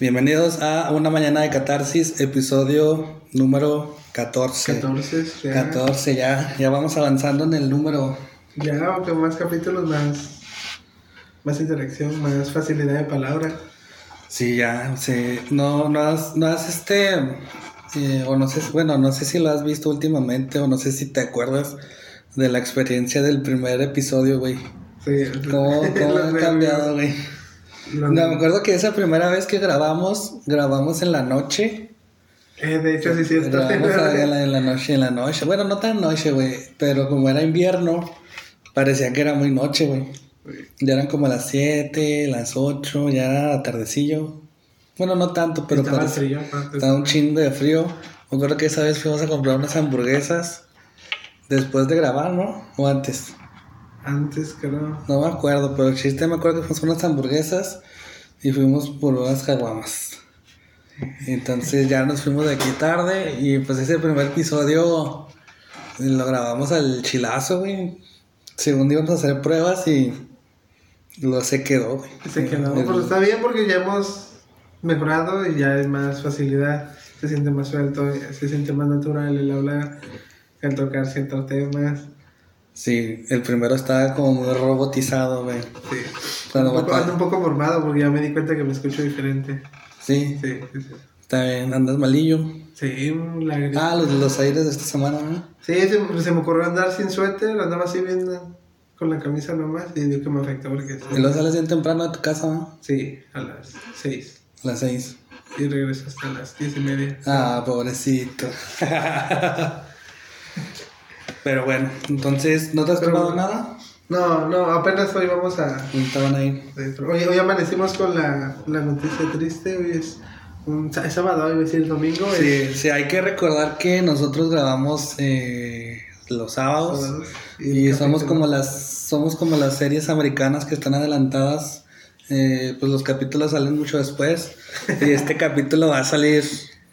Bienvenidos a Una Mañana de Catarsis, episodio número 14. 14, ya. 14, ya, ya vamos avanzando en el número. Ya, aunque más capítulos, más, más interacción, más facilidad de palabra. Sí, ya, sí. No, no has, no has este, eh, o no sé, bueno, no sé si lo has visto últimamente o no sé si te acuerdas de la experiencia del primer episodio, güey. Sí, ¿Cómo, cómo ha cambiado, güey? No, me acuerdo que esa primera vez que grabamos, grabamos en la noche. Eh, de hecho, sí, es cierto. Grabamos ahí en la, en la noche, en la noche. Bueno, no tan noche, güey. Pero como era invierno, parecía que era muy noche, güey. Ya eran como las 7, las 8, ya era tardecillo. Bueno, no tanto, pero Estaba parecía- frío, aparte. estaba un chingo de frío. Me acuerdo que esa vez fuimos a comprar unas hamburguesas después de grabar, ¿no? O antes. Antes, creo. No me acuerdo, pero el chiste me acuerdo que fuimos unas hamburguesas y fuimos por unas caguamas. Entonces ya nos fuimos de aquí tarde y pues ese primer episodio lo grabamos al chilazo, güey. Según íbamos a hacer pruebas y lo se quedó, güey. Se quedó. El- Pero está bien porque ya hemos mejorado y ya hay más facilidad. Se siente más suelto, se siente más natural el hablar, el tocar ciertos temas. Sí, el primero estaba como muy robotizado, güey. Sí. Cuando un poco, ando un poco mormado porque ya me di cuenta que me escucho diferente. Sí, Sí, sí, sí. está bien, andas malillo. Sí, la gripe. Ah, los, los aires de esta semana, ¿no? Sí, se, se me ocurrió andar sin suéter, andaba así bien con la camisa nomás y dio que me afectó porque Y luego sales bien temprano de tu casa, ¿no? sí, a las 6 A las seis. y regreso hasta las 10 y media. Ah, pobrecito. Pero bueno, entonces, ¿no te has Pero- tomado nada? No, no, apenas hoy vamos a... Estaban ahí. Hoy, hoy amanecimos con la, la noticia triste, hoy es un es sábado, iba a decir domingo. es Sí, sí, hay que recordar que nosotros grabamos eh, los sábados sábados, y el somos capítulo- como las somos como las series americanas que están adelantadas. eh, pues los capítulos salen mucho después y este capítulo va a salir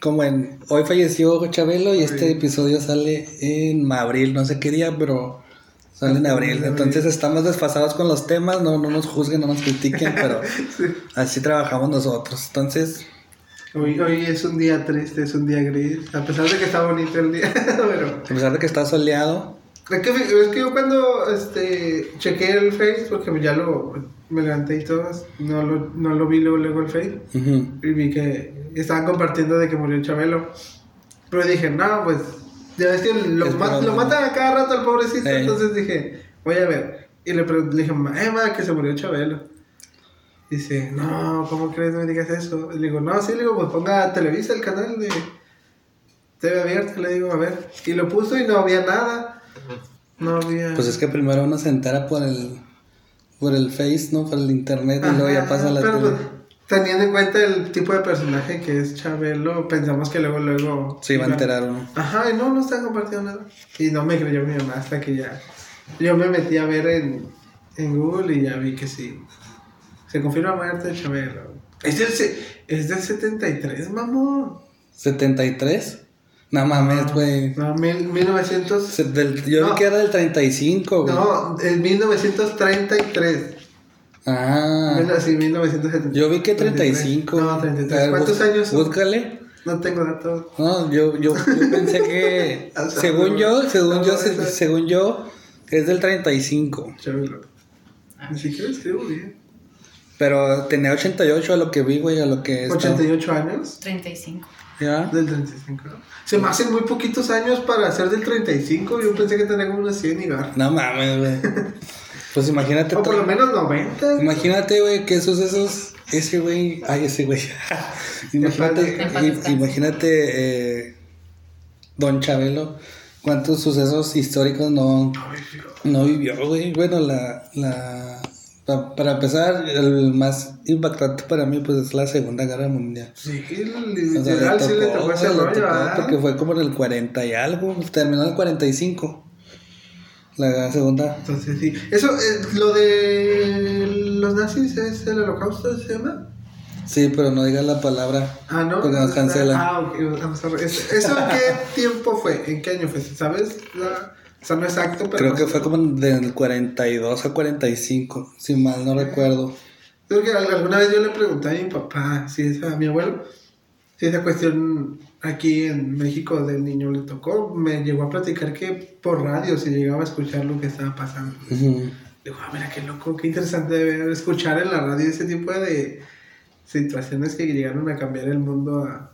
como en hoy falleció Chabelo y este episodio sale en abril, no sé qué día, pero sale en abril. En Entonces estamos desfasados con los temas, no, no nos juzguen, no nos critiquen, pero Sí. así trabajamos nosotros. Entonces, Hoy, hoy es un día triste, es un día gris, a pesar de que está bonito el día, pero... a pesar de que está soleado, Es que, es que yo cuando este, chequé el Face, porque ya lo me levanté y todo, no lo, no lo vi luego, luego el Face, ujú, y vi que estaban compartiendo de que murió Chabelo. Pero dije, no, pues, ya ves que lo, Es lo matan a cada rato al pobrecito, Ey. entonces dije, voy a ver. Y le, le dije, "Ma, eh, ma, que se murió Chabelo. Dice, no, ¿cómo crees me digas eso? Le digo, no, sí, le digo, pues ponga Televisa el canal de TV abierta, le digo, a ver. Y lo puso y no había nada. No había. pues es que primero uno se entera por el por el Face, ¿no? Por el internet y luego ya pasa la pero, tele. pues, Teniendo en cuenta el tipo de personaje que es Chabelo, pensamos que luego, luego. Se iba a enterar uno. Ajá, y no, no están compartiendo nada. Y no me creyó mi mamá hasta que ya. Yo me metí a ver en, en Google y ya vi que sí. Se confirma muerte de Chabelo. Es del, es del 73, mamón. ¿73? No mames, güey. No, mil, 1900. Se- del- Yo vi No. que era del 35, güey. No, en 1933. Ah. Bueno, sí, 1973. Yo vi que 35. No, A 33. ver, ¿Cuántos bus- años? Búscale. No tengo datos. No, yo, yo, yo pensé que. O sea, según no, yo, según no, yo, se- según yo, es del 35. Chabelo. Ni siquiera escribo bien. Pero tenía 88 a lo que vi, güey, a lo que. estaba- 88 años. 35. ¿Ya? Del 35. ¿no? Se me hacen muy poquitos años para ser del 35. Yo pensé que tenía como unos 100 y gar. No mames, güey. Pues imagínate. O por lo menos 90. Imagínate, güey, que esos, esos, ese güey, ay, ese güey. imagínate, imagínate, eh, Don Chabelo, cuántos sucesos históricos no, no vivió, güey. Bueno, la, para empezar, el más impactante para mí, pues, es la Segunda Guerra Mundial. Sí, O sea, literal, sí le tocó, ese rollo. ¿verdad? porque fue como en el 40 y algo, terminó en el 45. La segunda. Entonces, sí. Eso, eh, lo de los nazis es el holocausto, ¿se llama? Sí, pero no digas la palabra. Ah, no. Porque nos Está- cancelan. Ah, ok. vamos a ver. ¿Eso eso en qué tiempo fue? ¿En qué año fue? ¿Sabes? La- O sea, no exacto, pero. Creo que fue como del 42 a 45, si mal no recuerdo. Creo que al- alguna vez yo le pregunté a mi papá, si esa, a mi abuelo, si esa cuestión aquí en México del niño le tocó, me llegó a platicar que por radio se llegaba a escuchar lo que estaba pasando. Digo, ah, mira qué loco, qué interesante debe escuchar en la radio ese tipo de situaciones que llegaron a cambiar el mundo a...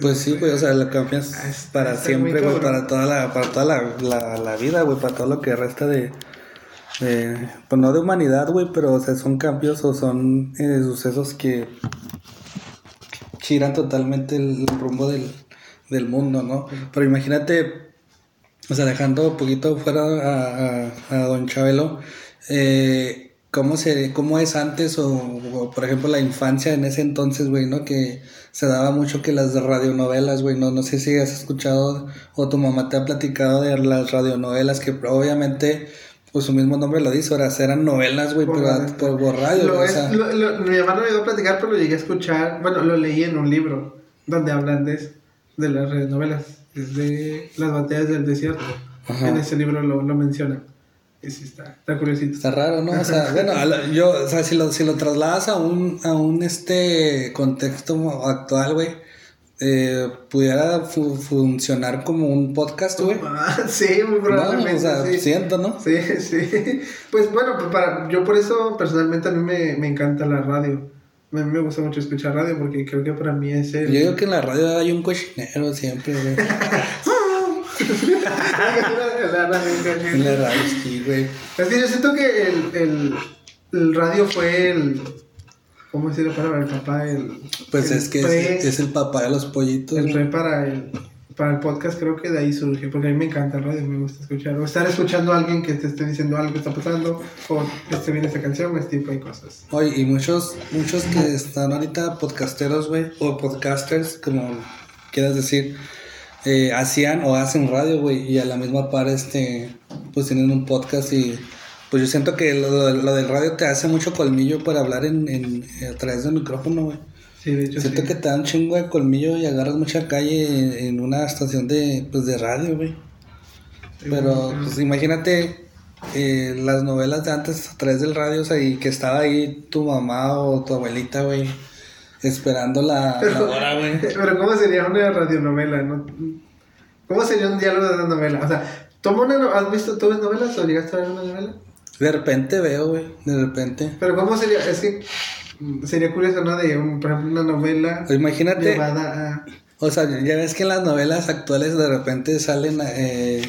Pues sí, güey, o sea, lo cambias es- para siempre, güey, para toda la, para toda la, la, la vida, güey, para todo lo que resta de, de- pues no de humanidad, güey, pero o sea, son cambios o son eh, sucesos que giran totalmente el, el rumbo del, del mundo, ¿no? Pero imagínate, o sea, dejando un poquito fuera a, a, a Don Chabelo, eh, ¿cómo, se, ¿cómo es antes o, o, por ejemplo, la infancia en ese entonces, güey, ¿no? Que se daba mucho que las radionovelas, güey, no, no sé si has escuchado o tu mamá te ha platicado de las radionovelas que obviamente, pues su mismo nombre lo dice, ahora eran novelas, güey, Por por, radio. por, por radio, Lo güey, o es- sea, lo- lo- mi mamá no me iba a platicar, pero lo llegué a escuchar, bueno, lo leí en un libro donde hablan de, eso, de las novelas, es de las batallas del desierto. Ajá. En ese libro lo, lo mencionan. Sí, está, está curiosito. Está raro, ¿no? O sea, bueno, a la- yo, o sea, si lo, si lo trasladas a un, a un este contexto actual, güey, eh, pudiera fu- funcionar como un podcast, güey. Ah, sí, muy No, probablemente. o sea, sí. siento, ¿no? Sí, sí. Pues bueno, pues para, yo por eso personalmente a mí me, me encanta la radio. A mí me gusta mucho escuchar radio porque creo que para mí es el... Yo digo que en la radio hay un cochinero siempre, güey. La radio, sí, güey. Es que yo siento que el, el, el radio fue el... ¿Cómo decirlo para el papá? El, Pues el es que pre- es, es el papá de los pollitos. el pre para el, para el podcast creo que de ahí surge, porque a mí me encanta el radio, me gusta escuchar, o estar escuchando a alguien que te esté diciendo algo que está pasando, o que esté viendo esta canción, este tipo de cosas. Oye, y muchos, muchos que están ahorita podcasteros, güey, o podcasters, como quieras decir, eh, hacían o hacen radio, güey, y a la misma par, este, pues tienen un podcast y pues yo siento que lo, lo del radio te hace mucho colmillo para hablar en, en- a través del micrófono, güey. Sí, de hecho, Siento sí. que te da un chingo de colmillo y agarras mucha calle en, en una estación de, pues, de radio, güey. Pero, pues imagínate eh, las novelas de antes a través del radio, o sea, y que estaba ahí tu mamá o tu abuelita, güey, esperando la, la hora, güey. Pero ¿cómo sería una radionovela? no? ¿Cómo sería un diálogo de una novela? O sea, toma una no- ¿has visto, tú ves novelas o llegaste a ver una novela? De repente veo, güey, de repente. Pero ¿cómo sería? Es que sería curioso, ¿no? De, un, por ejemplo, una novela Imagínate, llevada a... o sea, ya ves que en las novelas actuales de repente salen eh,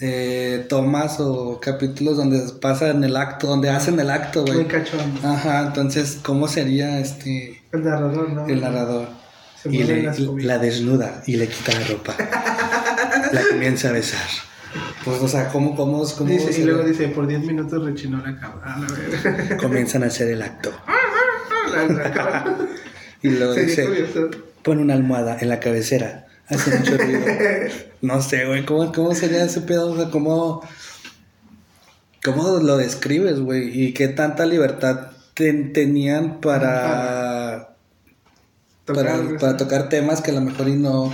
eh, tomas o capítulos donde pasan el acto, donde hacen el acto, Muy güey. cachondo. Ajá, entonces, ¿cómo sería este El narrador, ¿no? el narrador? Se Y le- la desnuda y le quita la ropa. la comienza a besar. Pues, o sea, ¿cómo, cómo, cómo Dice, y luego dice, por 10 minutos rechinó la cabra. La comienzan a hacer el acto? La- la cabra. Y luego dice, curioso. pon una almohada en la cabecera. Hace mucho ruido. No sé, güey, ¿cómo, ¿cómo sería ese pedo? O sea, ¿cómo, cómo lo describes, güey? ¿Y qué tanta libertad ten- tenían para, Tocar, para, tocar temas que a lo mejor y no,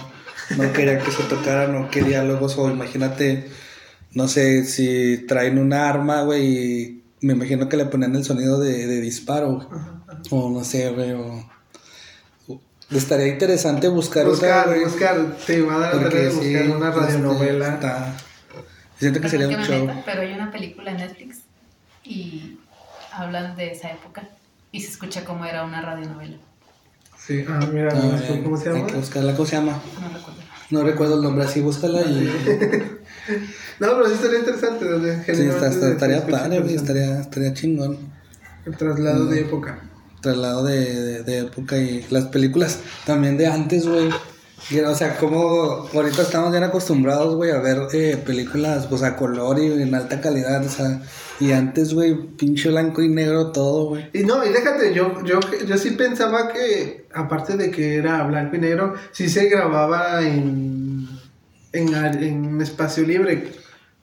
no quería que se tocaran, no quería diálogos, o imagínate, no sé, si traen un arma, güey, y me imagino que le ponían el sonido de, de disparo, güey. O no sé, güey, o... Estaría interesante buscar otra, Buscar, güey. buscar, te va a dar la tarea de buscar sí, una este, radionovela. está- Siento que sería un show. meta, pero hay una película en Netflix y hablan de esa época y se escucha cómo era una radionovela. Sí, ah, mira, Ah, ¿cómo- bien. ¿cómo se Hay llama? que buscarla, ¿cómo se llama? No recuerdo. No recuerdo el nombre, así búscala y... No, pero sí estaría interesante. Sí, está- está- estaría padre, estaría, estaría chingón. El traslado Mm. de época. Traslado de, de, de época y las películas también de antes, güey. O sea, como ahorita estamos bien acostumbrados, güey, a ver eh, películas, pues a color y en alta calidad, o sea, y antes, güey, pinche blanco y negro todo, güey. Y no, y déjate, yo, yo, yo sí pensaba que, aparte de que era blanco y negro, sí se grababa en, en, en espacio libre.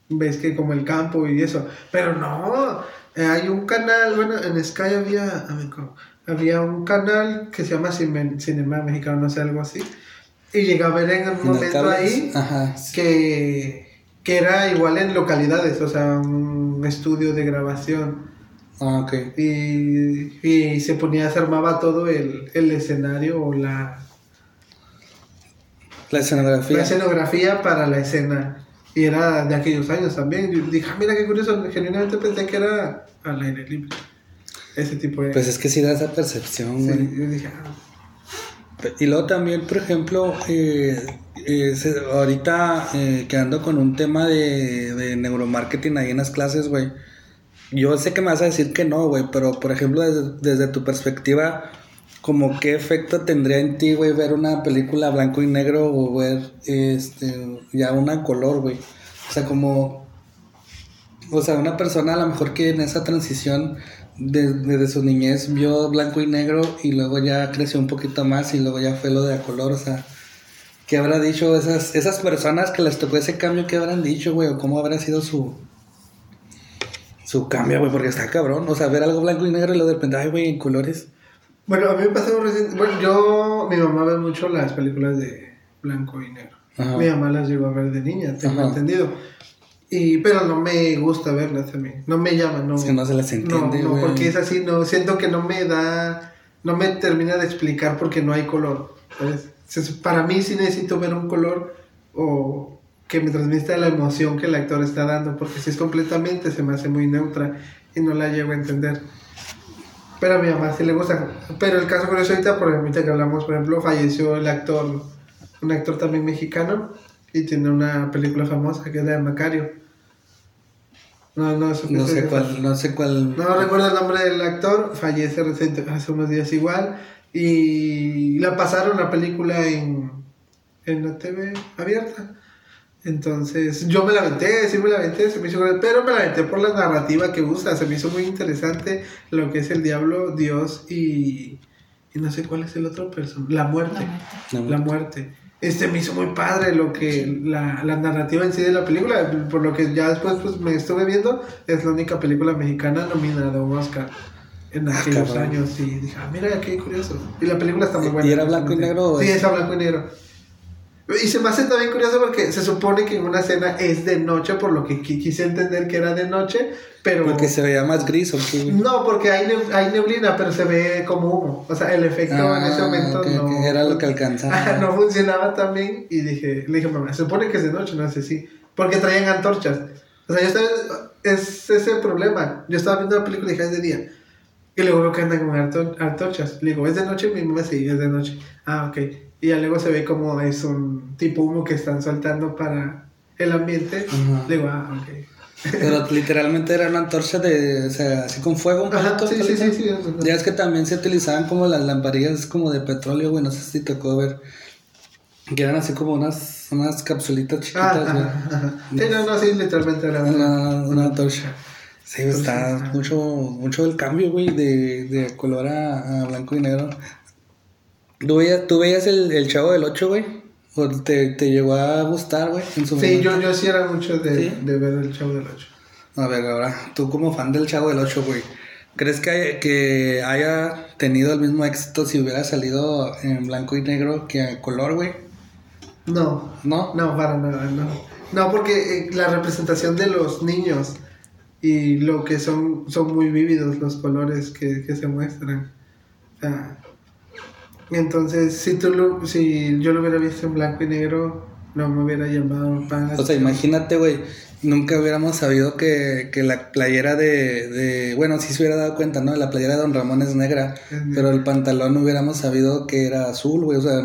Ves que como el campo y eso. Pero no, eh, hay un canal, bueno, en Sky había, a ver, ¿cómo? había un canal que se llama Cine- Cinema Mexicano, no sé, algo así. Y llegué a ver en un momento ahí Ajá. sí. que, que era igual en localidades, o sea, un estudio de grabación. Ah, ok. Y, y se ponía, se armaba todo el, el escenario o la, La escenografía. la escenografía para la escena. Y era de aquellos años también. Yo dije, "Ah, mira qué curioso, genuinamente pensé que era al aire libre. Ese tipo de... Pues es que sí da esa percepción, Sí, güey. yo dije, ah, Y luego también, por ejemplo, eh, eh, ahorita eh, quedando con un tema de, de neuromarketing ahí en las clases, güey. Yo sé que me vas a decir que no, güey, pero por ejemplo, desde, desde tu perspectiva, como qué efecto tendría en ti, güey, ver una película blanco y negro o ver este ya una color, güey. O sea, como o sea, una persona a lo mejor que en esa transición de- desde su niñez vio blanco y negro y luego ya creció un poquito más y luego ya fue lo de a color, o sea, ¿qué habrá dicho esas, esas personas que les tocó ese cambio? ¿Qué habrán dicho, güey? ¿O cómo habrá sido su, su cambio, güey? Porque está cabrón, o sea, ver algo blanco y negro y luego de repente, ay, güey, en colores. Bueno, a mí me pasó recién. Bueno, yo. Mi mamá ve mucho las películas de blanco y negro. Ajá. Mi mamá las llegó a ver de niña, tengo Ajá. entendido. Y, pero no me gusta verlas a mí. No me llama, no. No se las entiende, No, no, güey. porque es así, no. Siento que no me da. No me termina de explicar porque no hay color. Se- Para mí sí necesito ver un color o que me transmita la emoción que el actor está dando, porque si es completamente se me hace muy neutra y no la llego a entender. Pero a mi mamá sí le gusta. Pero el caso curioso ahorita, por ahorita que hablamos, por ejemplo, falleció el actor, un actor también mexicano, y tiene una película famosa que es la de Macario. No, no, No sé cuál, no sé cuál. no recuerdo el nombre del actor, fallece reciente, hace unos días igual. Y la pasaron la película en, en la TV abierta. Entonces, yo me la aventé, sí me la aventé, se me hizo grande, pero me la aventé por la narrativa que usa, se me hizo muy interesante lo que es el diablo, Dios y, y no sé cuál es el otro personaje, la muerte. La muerte. No, La muerte. Este me hizo muy padre lo que la, la narrativa en sí de la película, por lo que ya después pues me estuve viendo, es la única película mexicana nominada a un Oscar en Ah, aquellos cabrón. años y dije, ah, mira qué curioso. Y la película está muy ¿Y buena. era blanco y negro Sí, es- es a blanco y negro. Y se me hace también curioso porque se supone que en una escena es de noche, por lo que qui- quise entender que era de noche, pero... Porque se veía más gris o qué. No, porque hay, neb- hay neblina, pero se ve como humo. O sea, el efecto en ese Ah, momento ok, no... ok, era lo que alcanzaba. No funcionaba tan bien. Y dije, le dije, mamá, se supone que es de noche, no sé si. Porque traían antorchas. O sea, yo estaba. Es ese el problema. Yo estaba viendo la película y dije, es de día. Y luego veo que andan con anto- antorchas. Le digo, ¿es de noche? Mi mamá sí, es de noche. Ah, ok. Y ya luego se ve como es un tipo humo que están soltando para el ambiente. Ajá. Digo, ah, ok. Pero literalmente era una antorcha de, o sea, así con fuego un sí, sí, sí, sí. Ya es que también se utilizaban como las lamparillas como de petróleo, güey, no sé si tocó ver. Que eran así como unas, unas capsulitas Ah, chiquitas, güey. ajá. Sí, no, no, sí, literalmente era una. Una, antorcha. Sí, está mucho, mucho el cambio, güey, de, de color a, a blanco y negro. ¿Tú veías, tú veías el, el Chavo del 8, güey? ¿O te, te llegó a gustar, güey? en su Sí, yo, yo sí era mucho de, ¿Sí? de ver el show del 8. A ver, ahora, tú como fan del Chavo del 8, güey, ¿crees que, hay- que haya tenido el mismo éxito si hubiera salido en blanco y negro que a color, güey? No, ¿No? No, para nada, no. No, porque eh, la representación de los niños y lo que son, son muy vívidos los colores que, que se muestran. O sea, entonces, si, tú lo, si yo lo hubiera visto en blanco y negro, no me hubiera llamado para... O sea, imagínate, güey, nunca hubiéramos sabido que, que la playera de, de... Bueno, sí se hubiera dado cuenta, ¿no? La playera de Don Ramón es negra, Es pero el pantalón no hubiéramos sabido que era azul, güey. O sea,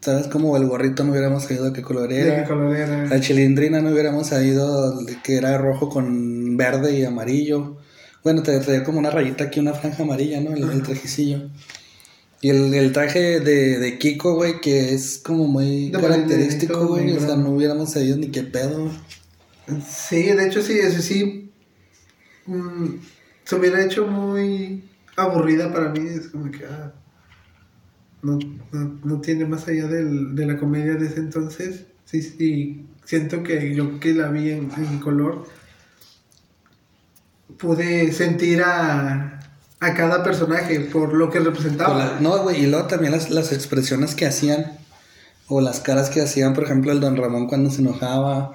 ¿sabes? Como el gorrito no hubiéramos sabido de qué color ¿De era. qué color era? La chilindrina no hubiéramos sabido de que era rojo con verde y amarillo. Bueno, te traía como una rayita aquí, una franja amarilla, ¿no? El, el trajecillo. Y el, el traje de, de Kiko, güey, que es como muy De característico, güey. O sea, no hubiéramos sabido ni qué pedo. Sí, de hecho sí, eso sí. mm, se hubiera hecho muy aburrida para mí. Es como que. ah, no, no, no tiene más allá del- de la comedia de ese entonces. Sí, sí. Siento que yo que la vi en, en color. Pude sentir a, a cada personaje por lo que representaba. la- no, güey, y luego también las, las expresiones que hacían, o las caras que hacían, por ejemplo, el Don Ramón cuando se enojaba,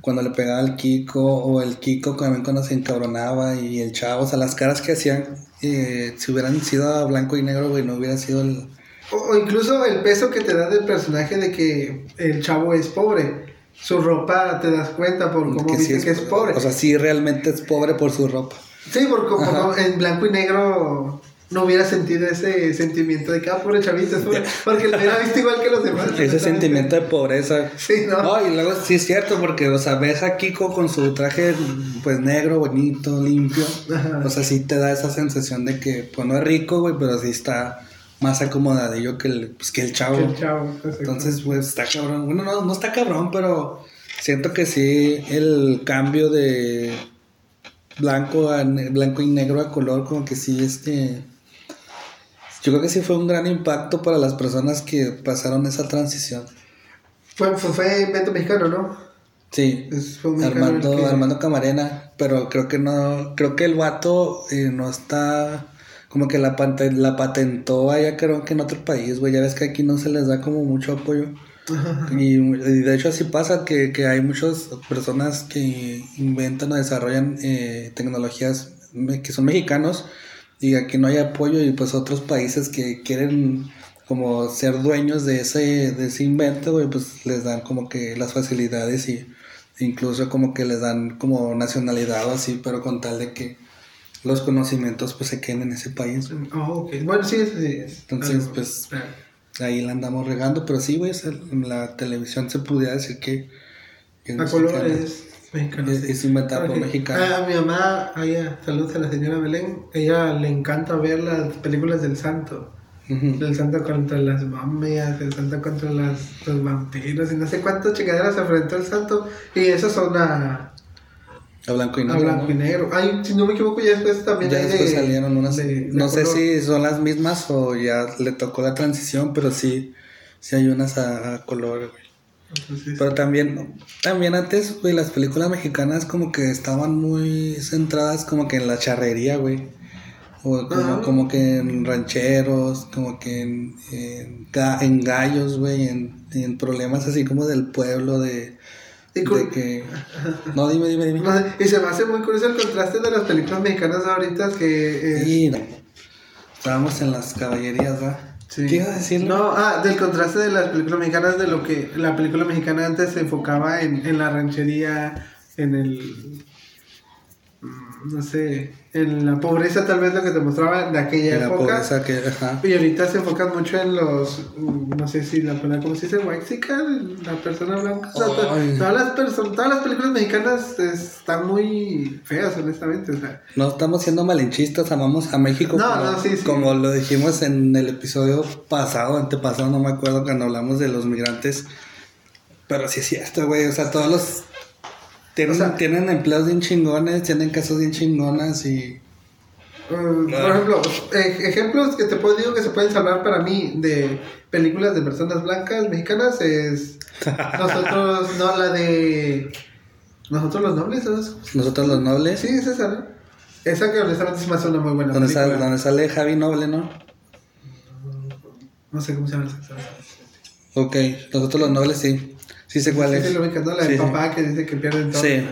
cuando le pegaba al Kiko, o el Kiko también cuando se encabronaba, y el chavo, o sea, las caras que hacían, eh, si hubieran sido a blanco y negro, güey, no hubiera sido el... O, o incluso el peso que te da del personaje de que el chavo es pobre. Su ropa te das cuenta por cómo que sí dice que es pobre. O sea, sí realmente es pobre por su ropa. Sí, porque como no- en blanco y negro no hubiera sentido ese sentimiento de que, ah, pobre chavito. Porque lo hubiera visto igual que los demás. Ese sentimiento de pobreza. Sí, ¿no? No, y luego sí es cierto, porque, o sea, ves a Kiko con su traje, pues, negro, bonito, limpio. Ajá. O sea, sí te da esa sensación de que, pues, no es rico, güey, pero sí está más acomodadillo que el, pues, que el chavo. Que el chavo. Entonces, pues, está cabrón. Bueno, no, no está cabrón, pero siento que sí el cambio de blanco a blanco y negro a color, como que sí, este... Yo creo que sí fue un gran impacto para las personas que pasaron esa transición. Fue, fue, fue invento mexicano, ¿no? Sí, Armando, que- Armando Camarena, pero creo que no, creo que el vato eh, no está, como que la, la patentó allá creo que en otro país, güey, ya ves que aquí no se les da como mucho apoyo. Y, y de hecho así pasa que, que hay muchas personas que inventan o desarrollan eh, tecnologías que son mexicanos y aquí no hay apoyo y pues otros países que quieren como ser dueños de ese, de ese invento, güey, pues les dan como que las facilidades y incluso como que les dan como nacionalidad o así, pero con tal de que los conocimientos pues se queden en ese país. güey. Oh, ok. Bueno, sí, sí, sí. Entonces, pues, claro. Ahí la andamos regando, pero sí, güey, en la televisión se pudiera decir que, que es A colores mexicano. Es- es Ok. mexicanos. Ah, mi mamá, a ella, saludos a la señora Belén. Ella le encanta ver las películas del santo. Ujú. El santo contra las momias, el santo contra las, los vampiros y no sé cuántas chingaderas se enfrentó el santo. Y esas son a, A blanco y a negro. blanco y ¿no? negro. Ay, si no me equivoco, ya después también Ya después de- salieron unas. de- de no sé si son las mismas o ya le tocó la transición, pero sí, sí hay unas a, a color, güey. Entonces, Pero también, también antes, güey, las películas mexicanas como que estaban muy centradas como que en la charrería, güey. O como, que en rancheros, como que en, en, en gallos, güey, en, en problemas así como del pueblo, de, De que... No, dime, dime, dime. no y se me hace muy curioso el contraste de las películas mexicanas ahorita que... eh, Sí, no. Estábamos en las caballerías, ¿verdad? Sí. ¿Qué ibas a decir? No, ah, del contraste de las películas mexicanas, de lo que la película mexicana antes se enfocaba en, en la ranchería, en el. No sé, en la pobreza, tal vez lo que te mostraba de aquella De la época. pobreza que... Ajá. Y ahorita se enfocan mucho en los. No sé si la palabra, ¿cómo se dice? Waxican, la persona blanca. O sea, todas, las perso- todas las películas mexicanas están muy feas, honestamente. O sea, No estamos siendo malinchistas, amamos a México. No, como, no, sí, sí. como lo dijimos en el episodio pasado, antepasado, no me acuerdo, cuando hablamos de los migrantes. Pero sí es cierto, güey. O sea, todos los. Tienen, O sea- tienen empleos bien chingones, tienen casas bien chingonas y. Mm, por ejemplo, eh, ejemplos que te puedo digo que se pueden salvar para mí de películas de personas blancas mexicanas es nosotros, no la de nosotros los nobles, ¿no? Nosotros los nobles. Sí, es esa, ¿no? Esa que honestamente se me hace una muy buena donde, película. sale, donde sale Javi Noble, ¿no? No sé cómo se llama esa. Ok, nosotros los nobles sí. Sí sé cuál Sí, es. sí, lo ¿no? La Sí, sí. papá que dice que pierden todo. Sí.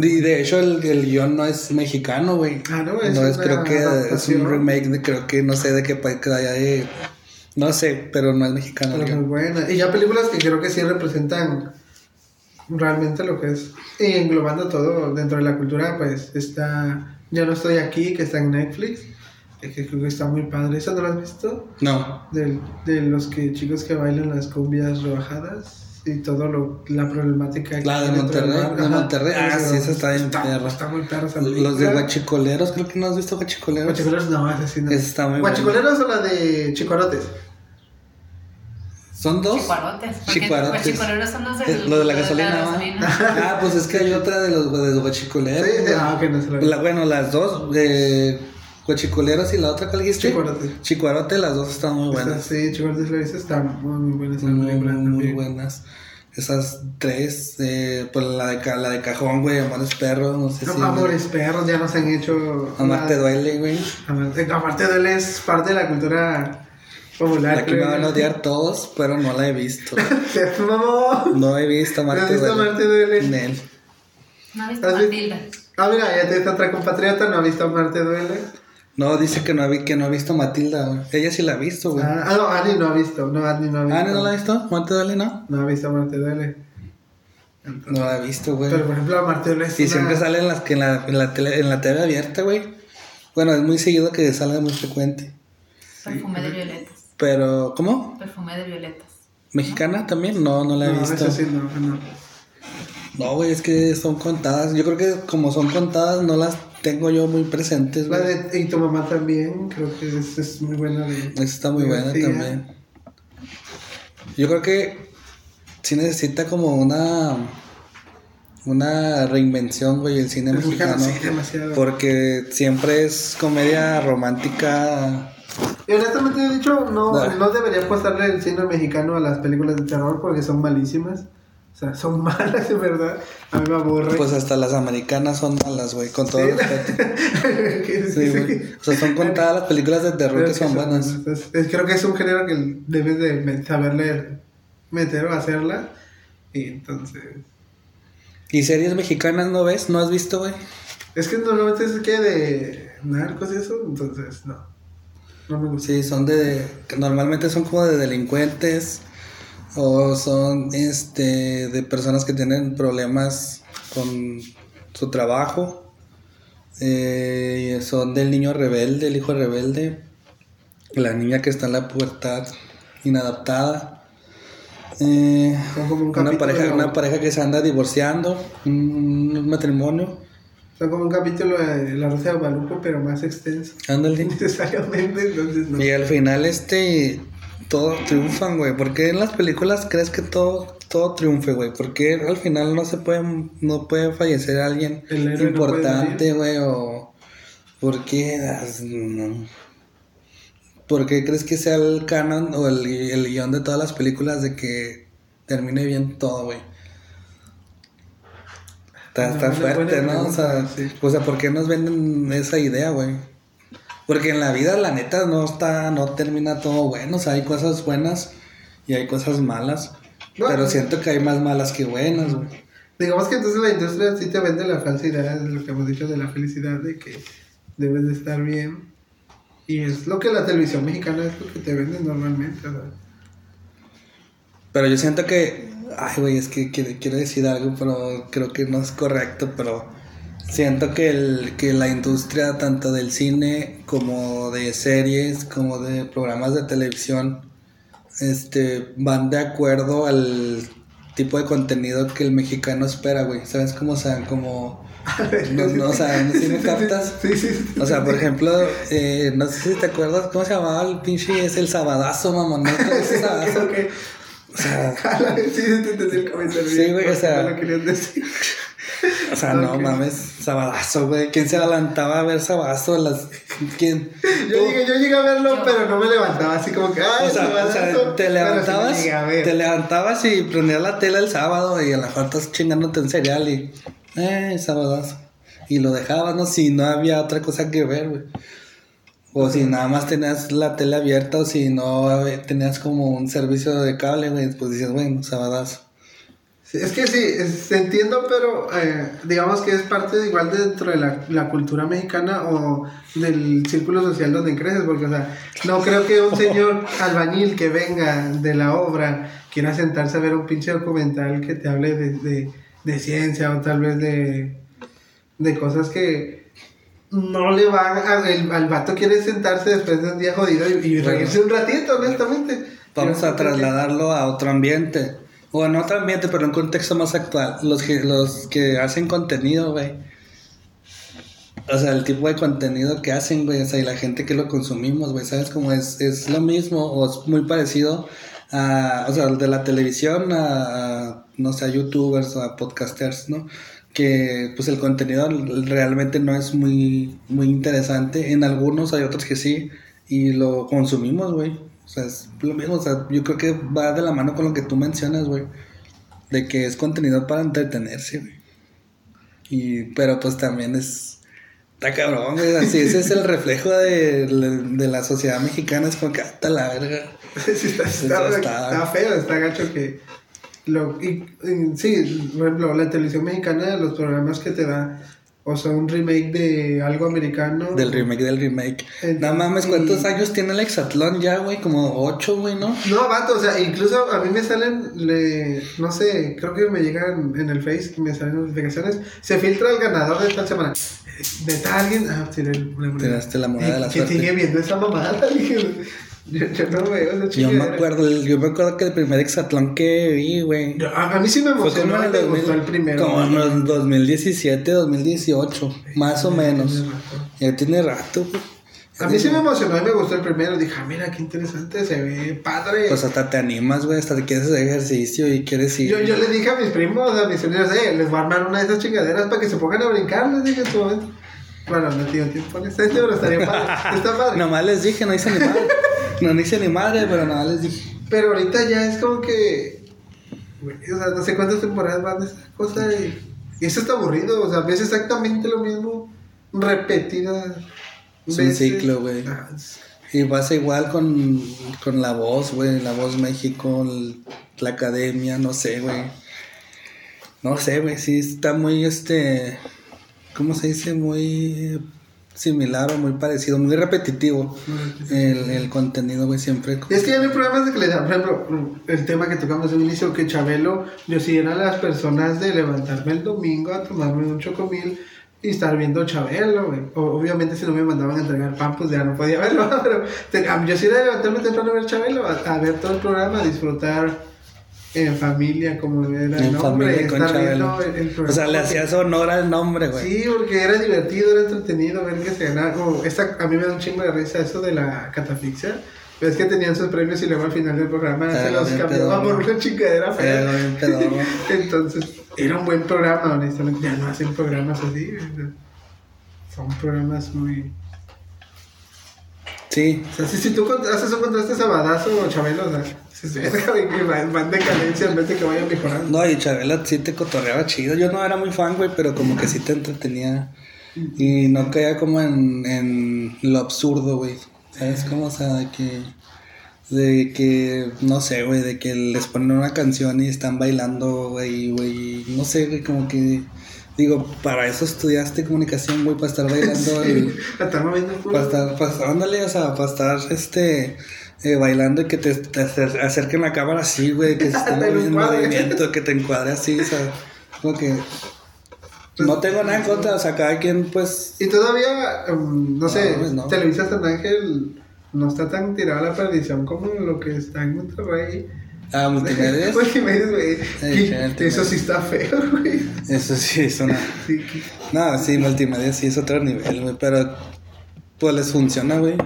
Y de hecho el, el guion no es mexicano, güey. Ah, no, es no es, creo que es un remake de, creo que no sé de qué país, que allá de, no sé, pero no es mexicano. Pero muy buena. Y ya películas que creo que sí representan realmente lo que es. Y englobando todo dentro de la cultura, pues está Ya no estoy aquí, que está en Netflix. Que creo que está muy padre. ¿Esa no la has visto? No, Del- de los que chicos que bailan las cumbias rebajadas y todo lo, la problemática que La de Monterrey, de. Monterrey. Ah, Esa sí, esa está bien perra. está muy perra los de. Guachicoleros, creo que no has visto Guachicoleros. Guachicoleros no, esa sí no. Esa está muy ¿Guachicoleros o la de Chicuarotes? ¿Son dos? Chicuarotes. Porque Chicuarotes. Los son los de, Eh, Lo de la gasolina. Ah, pues es que hay otra de los de guachicoleros. Sí, ah, ok, no se la bueno, las dos, de guachicoleros y la otra, ¿cuál dijiste? Chicuarote. Chicuarote, las dos están muy Esa, buenas. Sí, Chicuarotes la viste, está muy, muy buena esa Muy, muy, muy buenas. Esas tres, eh, pues la de, la de cajón, güey, Amores Perros, no sé No, si. Amores perros ya nos han hecho. Amarte la- duele, güey. Amar- Amarte duele es parte de la cultura Popular. La que me van a odiar todos, pero no la he visto. No he visto ¿No has Marte visto Duele. Marte Duele? Nel. ¿No has visto ¿Has visto? Matilda? Ah, mira, ya te está otra compatriota, no ha visto Marte Duele. No, dice que no, vi, que no ha visto Matilda, güey. Ella sí la ha visto, güey. Ah, ah, no, Ani no ha visto. No, Ani no ha visto. Ah, ¿no la ha visto? ¿Marte Duele no? No ha visto Marte Duele. No la ha visto, güey. Pero por ejemplo, Marte Duele es Y una- siempre sale en, las, que en, la, en, la tele, en la TV abierta, güey. Bueno, es muy seguido que salga muy frecuente. Perfume de violetas. Pero, ¿cómo? Perfume de violetas. ¿Mexicana también? No, no la he No, visto. eso sí, no, no. No, güey, es que son contadas. Yo creo que como son contadas, no las tengo yo muy presentes, La de, y tu mamá también, creo que es, es muy buena de... Esa está muy buena también. Yo creo que sí necesita como una una reinvención, güey, el cine mexicano. mexicano, sí, demasiado. Porque siempre es comedia romántica. Y honestamente he dicho, no, Dale. no debería apostarle el cine mexicano a las películas de terror porque son malísimas. O sea, son malas de verdad. A mí me aburre. Pues hasta las americanas son malas, güey, con todo Sí. respeto. Que Sí, güey. O sea, son contadas las películas de terror que son buenas. Es- es- creo que es un género que debes de me- saberle meter o hacerla. Y entonces... ¿Y series mexicanas no ves? ¿No has visto, güey? Es que normalmente es que de narcos y eso, entonces no. No me gusta. Sí, son de. que Normalmente son como de delincuentes. O son este de personas que tienen problemas con su trabajo. Eh, son del niño rebelde, el hijo rebelde. La niña que está en la pubertad inadaptada. Eh, Son como un una, pareja, una pareja que se anda divorciando. Un, un matrimonio. Son como un capítulo de La Rosa de Guadalupe, pero más extenso. Ándale. Necesariamente, entonces no. Y al final este todo triunfan, güey. ¿Por qué en las películas crees que todo todo triunfe, güey? ¿Por qué al final no se puede no puede fallecer alguien no importante, güey? o ¿por qué no? ¿Por qué crees que sea el canon o el, el guion de todas las películas de que termine bien todo, güey? Está, está fuerte, ¿no? O sea, sí. o sea, ¿por qué nos venden esa idea, güey? Porque en la vida, la neta, no está, no termina todo bueno. O sea, hay cosas buenas y hay cosas malas. No. pero siento que hay más malas que buenas, güey. Digamos que entonces la industria sí te vende la de lo que hemos dicho de la felicidad, de que debes de estar bien. Y es lo que la televisión mexicana es lo que te vende normalmente. sea. Pero yo siento que, ay, güey, es que quiero, quiero decir algo, pero creo que no es correcto, pero siento que, el, que la industria tanto del cine como de series, como de programas de televisión, este, van de acuerdo al tipo de contenido que el mexicano espera, güey. ¿Sabes cómo? O sea, como... No, no, o sea, ¿no si me captas? Sí, sí, sí. O sea, por ejemplo, eh, no sé si te acuerdas cómo se llamaba el pinche, es el sabadazo, mamón, ¿no? Sabadazo. Ok. O sea, sí, sí, te entendí el comentario. Sí, güey, o sea- No lo querías decir. O sea, no mames, Sabadazo, güey. ¿Quién se levantaba a ver Sabadazo? Las... ¿Quién? Yo llegué, yo llegué a verlo, Yo. pero no me levantaba así como que, ay, O sea, o sea, sabadazo", te sí levantabas, te levantabas y prendías la tela el sábado y a lo mejor estás chingándote un cereal y, eh, Sabadazo. Y lo dejabas, ¿no? Si no había otra cosa que ver, güey. O si nada más tenías la tele abierta o si no eh, tenías como un servicio de cable, güey, pues dices, bueno, Sabadazo. Es que sí, es- entiendo, pero eh, digamos que es parte de- igual dentro de la, la cultura mexicana o del círculo social donde creces, porque, o sea, no creo que un señor albañil que venga de la obra quiera sentarse a ver un pinche documental que te hable de, de, de ciencia o tal vez de, de cosas que no le van a... El, al vato quiere sentarse después de un día jodido y, y Bueno. reírse un ratito, honestamente. Vamos Pero- a trasladarlo a otro ambiente. O en otro ambiente, pero en un contexto más actual. Los que, los que hacen contenido, güey. O sea, el tipo de contenido que hacen, güey. O sea, y la gente que lo consumimos, güey. ¿Sabes cómo es? Es lo mismo o es muy parecido a... O sea, de la televisión a, no sé, a youtubers o a podcasters, ¿no? Que pues el contenido realmente no es muy, muy interesante. En algunos hay otros que sí. Y lo consumimos, güey. O sea, es lo mismo. O sea, yo creo que va de la mano con lo que tú mencionas, güey. De que es contenido para entretenerse, güey. Y, pero pues también es Está cabrón, güey. Así, ese es el reflejo de, de la sociedad mexicana. Es como que hasta la verga. sí, está, está, está, feo, está gacho que. Lo, y, y, sí, por ejemplo, la televisión mexicana, los programas que te da o sea, un remake de algo americano. Del remake del remake. no mames, ¿cuántos años tiene el Exatlón ya, güey? Como ocho, güey, ¿no? No, vato, o sea, incluso a mí me salen, le, no sé, creo que me llegan en el Face, me salen notificaciones. Se filtra el ganador de esta semana. De tal alguien. Ah, tiré el. Tiraste la moneda de la suerte. Que sigue viendo esa mamada, dije. Yo, no veo Yo me acuerdo, yo me acuerdo que el primer Exatlón que vi, güey. A, mí sí me emocionó, Fue como el, el primero. Como en el 2017, 2018, más o menos. Ya tiene rato, güey. A mí sí me emocionó y me gustó el primero. Dije, ah, mira, qué interesante, se ve padre. Pues hasta te animas, güey, hasta te quieres hacer ejercicio y quieres ir. Yo, yo le dije a mis primos, a mis señores, eh, les voy a armar una de esas chingaderas para que se pongan a brincar, les dije en su momento. Bueno, no tengo tiempo en este, pero estaría padre. Está padre. Nomás les dije, no hice ni madre. no hice ni madre, pero nada les dije. Pero ahorita ya es como que. O sea, no sé cuántas temporadas van de esa cosa y, y eso está aburrido. O sea, ves exactamente lo mismo repetida. Es un ciclo, güey. Ah, y pasa igual con, con la voz, güey. La voz México, la academia, no sé, güey. No sé, güey. Sí, está muy, este. ¿Cómo se dice? Muy similar o muy parecido, muy repetitivo el, el contenido, güey, siempre. Es que ya no hay problemas de que le dan, por ejemplo, el tema que tocamos en un inicio, que Chabelo, yo sí era las personas de levantarme el domingo a tomarme un chocomil y estar viendo Chabelo, güey. Obviamente si no me mandaban a entregar pan, pues ya no podía verlo, pero yo sí era levantarme temprano a ver Chabelo, a ver todo el programa, a disfrutar en familia, como era el nombre. Familia con Chabelo. o sea, le hacías honor al nombre, güey. Sí, porque era divertido, era entretenido ver que se ganaba. Como esta, a mí me da un chingo de risa eso de la catafixia. Ves que tenían sus premios y luego al final del programa se los cambiaban por una chingadera fea. Entonces, era un buen programa, honestamente. Ya no hacen programas así. Son programas muy. Sí. O sea, si, si tú haces un contraste sabadazo o Chabelo, o sea van decadencia en vez de que vayan mejorando. No, y Chabela sí te cotorreaba chido. Yo no era muy fan, güey, pero como que sí te entretenía. Y no caía como en, en lo absurdo, güey. ¿Sabes cómo? O sea, de que. De que, no sé, güey, de que les ponen una canción y están bailando, güey, güey. No sé, güey, como que. Digo, para eso estudiaste comunicación, güey, para estar bailando. Sí, para estar moviendo Para estar, para estar, ándale, o sea, para estar, este eh, bailando y que te, te, acerquen la cámara así, güey, que se esté moviendo movimiento, que te encuadre así, o sea, como que pues, no tengo nada en contra, o sea, cada quien, pues. Y todavía, um, no, sé, pues Televisa San Ángel no está tan tirada la perdición como lo que está en Monterrey. Ah, multimedia. multimedia, güey. Eso sí está feo, güey. Eso sí es una. no, sí, multimedia sí es otro nivel, güey, pero pues les funciona, güey.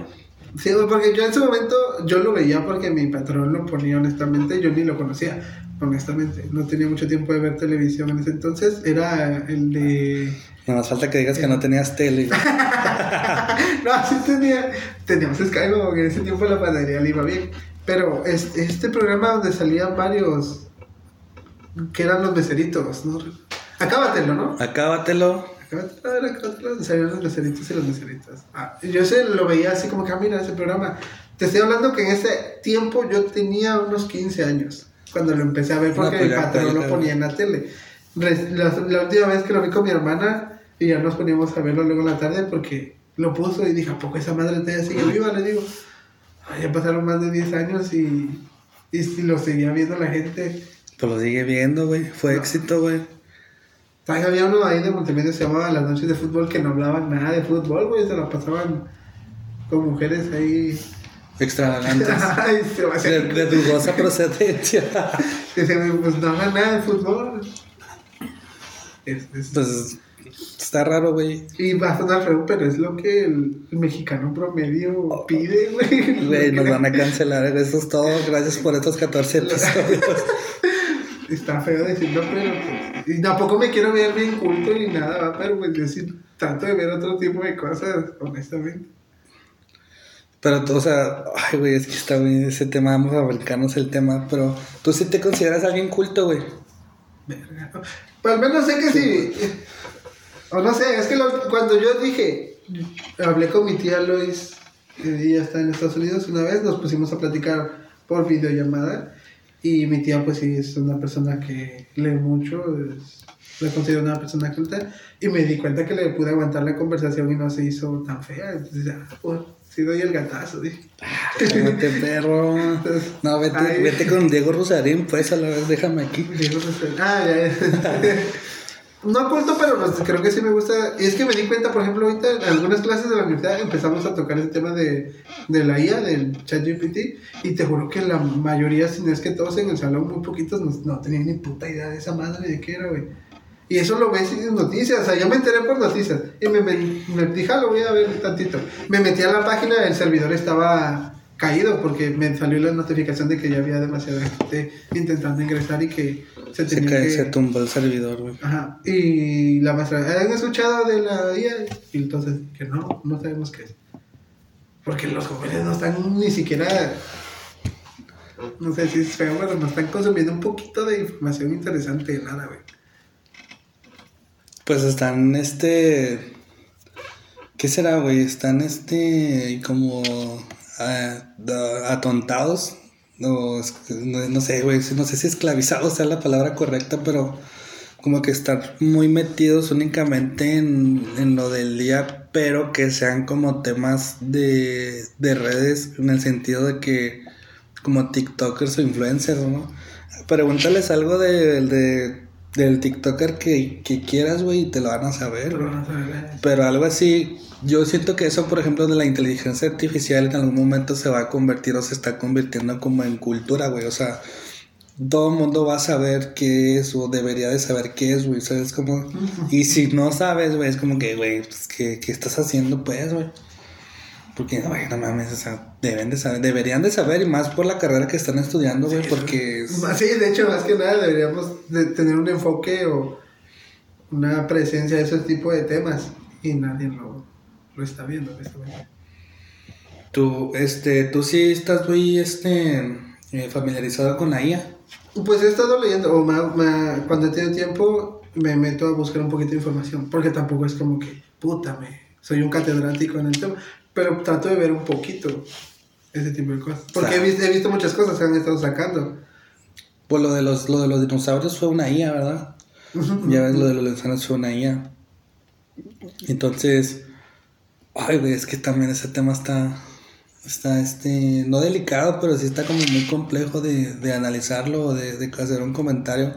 Sí, porque yo en ese momento yo lo veía porque mi patrón lo ponía honestamente, yo ni lo conocía, honestamente. No tenía mucho tiempo de ver televisión en ese entonces, era el de... No más falta que digas que no tenías tele. no, sí tenía, teníamos Sky, como que en ese tiempo la panadería le iba bien. Pero este, este programa donde salían varios, que eran los beceritos, ¿no? Acábatelo, ¿no? Acábatelo salieron los meseritos y los meseritos. Ah, yo se lo veía así como que, ah, mira ese programa. Te estoy hablando que en ese tiempo yo tenía unos 15 años cuando lo empecé a ver porque mi patrón lo ponía en la tele. La, última vez que lo vi con mi hermana y ya nos poníamos a verlo luego en la tarde porque lo puso y dije, ¿a poco esa madre te sigue viva? Le digo, ya pasaron más de 10 años y, y, lo seguía viendo la gente. Pues lo sigue viendo, güey. Fue éxito, güey. Había uno ahí de Montevideo se llamaba Las Noches de Fútbol que no hablaban nada de fútbol, güey, se la pasaban con mujeres ahí. Extravagantes. de, de, dudosa procedencia. pues no hablan nada de fútbol. Pues está raro, güey. Y va a sonar feo, pero es lo que el, mexicano promedio pide, güey. Güey, nos van a cancelar. Eso es todo. Gracias por estos 14 episodios. está feo decirlo, pero pues, y tampoco me quiero ver bien culto ni nada, pero pues yo sí trato de ver otro tipo de cosas, honestamente. Pero, o sea, ay, güey, es que está bien ese tema, vamos a brincarnos el tema, pero tú sí te consideras alguien culto, güey. Pues al menos sé que sí. O no sé, es que cuando yo dije, hablé con mi tía Lois, que ella está en Estados Unidos una vez, nos pusimos a platicar por videollamada y mi tía pues sí es una persona que lee mucho, es, la considero una persona culta y me di cuenta que le pude aguantar la conversación y no se hizo tan fea. Entonces, ah, pues, sí doy el gatazo, dije. Cálmate, perro. No, vete, Ay. vete con Diego Rosarín, pues a la vez déjame aquí. Diego Rosarín. Ah, ya, ya. No oculto, pero creo que sí me gusta. Y es que me di cuenta, por ejemplo, ahorita en algunas clases de la universidad empezamos a tocar el tema de, de la IA, del ChatGPT, y te juro que la mayoría, si no es que todos en el salón, muy poquitos, no, no tenían ni puta idea de esa madre de qué era, güey. Y eso lo ves en noticias, o sea, yo me enteré por noticias. Y me, me, me dije, "Ah, lo voy a ver tantito. Me metí a la página, el servidor estaba caído porque me salió la notificación de que ya había demasiada gente intentando ingresar y que se Se, tenía cae, que... se tumbó el servidor, güey. Ajá. Y la maestra, ¿han escuchado de la IA? Y entonces, que no, no sabemos qué es. Porque los jóvenes no están ni siquiera, no sé si es feo, pero no están consumiendo un poquito de información interesante de nada, güey. Pues están, este... ¿Qué será, güey? Están, este, como da- atontados. No, no, no sé, güey. No sé si esclavizados sea la palabra correcta, pero como que están muy metidos únicamente en, en lo del día, pero que sean como temas de, de redes en el sentido de que como TikTokers o influencers, ¿no? Pregúntales algo de, de- del TikToker que, que quieras, güey, y te lo van a saber, güey. saben. Pero algo así, yo siento que eso, por ejemplo, de la inteligencia artificial en algún momento se va a convertir o se está convirtiendo como en cultura, güey. O sea, todo el mundo va a saber qué es o debería de saber qué es, güey. ¿Sabes? Como... Y si no sabes, güey, es como que, güey, pues, ¿qué, qué estás haciendo, pues, güey? Porque, güey, no mames, o sea, deben de saber, deberían de saber, y más por la carrera que están estudiando, güey, porque... es- Sí, de hecho, más que nada deberíamos de tener un enfoque o una presencia de ese tipo de temas y nadie lo, lo está viendo. honestamente. Tú, este, tú sí estás muy, este, eh, familiarizado con la IA. Pues he estado leyendo, o ma- ma- cuando he tenido tiempo, me meto a buscar un poquito de información, porque tampoco es como que, puta, me, soy un catedrático en el tema, pero trato de ver un poquito ese tipo de cosas. Porque he, visto, he visto muchas cosas que han estado sacando. Pues lo de los, lo de los dinosaurios fue una IA, ¿verdad? Ya ves, lo de los dinosaurios fue una IA. Entonces, ay, güey, es que también ese tema está, está, este, no delicado, pero sí está como muy complejo de, de analizarlo o de, de hacer un comentario.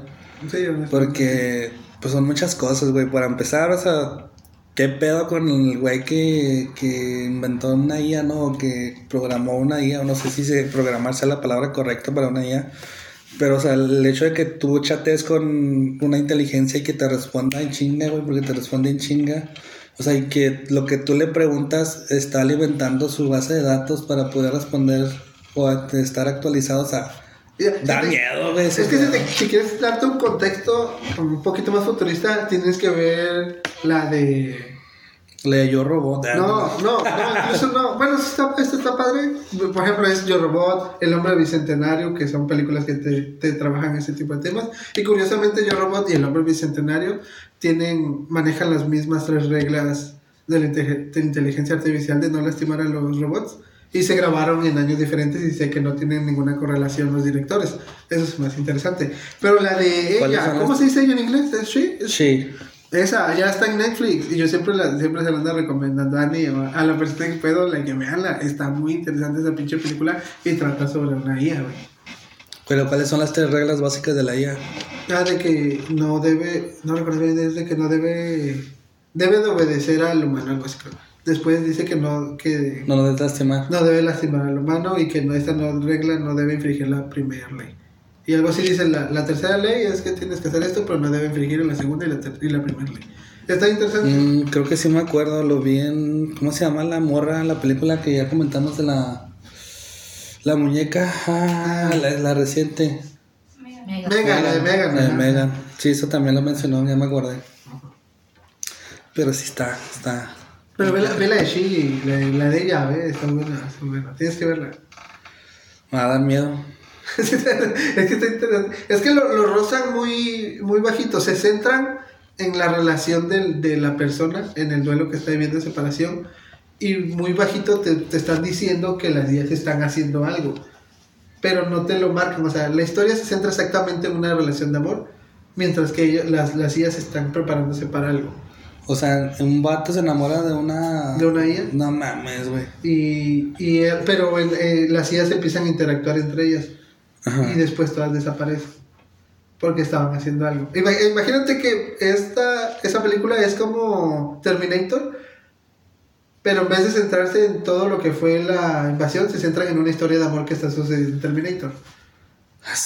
Sí. Porque, pues son muchas cosas, güey. Para empezar, o sea, ¿qué pedo con el güey que, que inventó una IA, no? O que programó una IA, o no sé si se, programar sea la palabra correcta para una IA. Pero, o sea, el hecho de que tú chatees con una inteligencia y que te responda en chinga, güey, porque te responde en chinga. O sea, y que lo que tú le preguntas está alimentando su base de datos para poder responder o a- estar actualizado. O sea, Ya, da te- miedo, güey. Es que si, te- si quieres darte un contexto un poquito más futurista, tienes que ver la de... Le yo robot. No, no, no, incluso no. Bueno, está, esto está padre. Por ejemplo, es Yo Robot, El Hombre Bicentenario, que son películas que te, te trabajan ese tipo de temas. Y curiosamente, Yo Robot y El Hombre Bicentenario tienen, manejan las mismas tres reglas de la inte- de inteligencia artificial de no lastimar a los robots. Y se grabaron en años diferentes y sé que no tienen ninguna correlación los directores. Eso es más interesante. Pero la de ¿Cuáles ella, ¿cómo las- se dice ella en inglés? ¿Es she? ¿Es Sí. esa ya está en Netflix y yo siempre, la, siempre se la ando recomendando a Ani o a la persona que puedo, la que veanla. Está muy interesante esa pinche película y trata sobre una IA, güey. Pero ¿cuáles son las tres reglas básicas de la IA? Ah, de que no debe, no recuerdo bien, es de que no debe, debe de obedecer al humano, algo así. Después dice que no, que No lo debes lastimar. no debe lastimar al humano y que no, esta no, regla no debe infringir la primera ley. Y algo así dice, la, la tercera ley es que tienes que hacer esto, pero no debe infringir la segunda y la, y la primera ley. Está interesante. Mm, creo que sí me acuerdo, lo vi en... ¿Cómo se llama la morra? La película que ya comentamos de la... La muñeca, ah, la, la reciente. Mega. Megan, la de Megan. La de. Megan. Sí, eso también lo mencionó, ya me acordé. Pero sí está, está... Pero ve la, ve la de She, la, la de ella, ve, está buena, está buena. Tienes que verla. Me va a dar miedo. es que está interesante. Es que lo, lo rozan muy, muy bajito, se centran en la relación del- de, la persona, en el duelo que está viviendo de separación, y muy bajito te, te están diciendo que las días están haciendo algo, pero no te lo marcan, o sea, la historia se centra exactamente en una relación de amor, mientras que ellos- las, las IAs están preparándose para algo. O sea, un vato se enamora de una. De una IA. No mames, güey. Y, y, pero el- eh, las IAs empiezan a interactuar entre ellas. Ajá. y después todas desaparecen porque estaban haciendo algo. Ima- Imagínate que esta, esa película es como Terminator, pero en vez de centrarse en todo lo que fue la invasión, se centran en una historia de amor que está sucediendo en Terminator.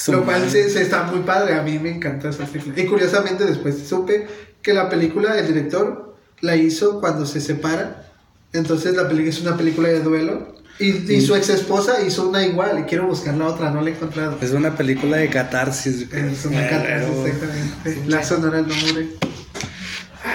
Lo cual se, se está muy padre, a mí me encantó esa película. Y curiosamente después supe que la película, el director, la hizo cuando se separa. Entonces la película es una película de duelo. Y, y su ex esposa hizo una igual y quiero buscar la otra, no la he encontrado. Es una película de catarsis. Es una catarsis, Pero- exactamente. La sonora no muere.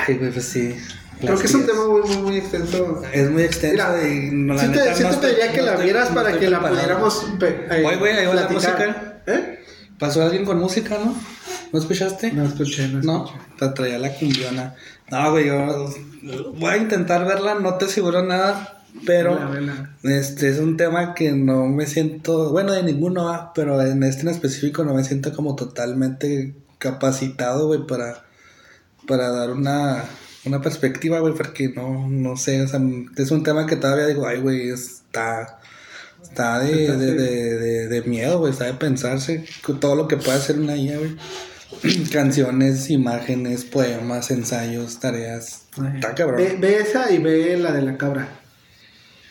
Ay, güey, pues sí. Creo que es un tema muy, muy, muy extenso. Es muy extenso Mira, y no, la sí te, neta sí no te estoy- pediría que no la vieras no para que la pudiéramos eh, Oye, güey, ahí va la música. ¿Eh? ¿Pasó alguien con música, no? ¿No escuchaste? No escuché, no No, escuché. te traía la cumbiona. No, güey, yo voy a intentar verla, no te aseguro nada, pero este es un tema que no me siento, bueno, de ninguno, ah, pero en este en específico no me siento como totalmente capacitado, güey, para, para dar una, una perspectiva, güey, porque no, no sé, o sea, es un tema que todavía digo, ay, güey, está... Está de, de, de, de, miedo, güey, está de pensarse todo lo que puede hacer una IA, güey. Canciones, imágenes, poemas, ensayos, tareas. Está cabrón. Ve, ve esa y ve la de la cabra.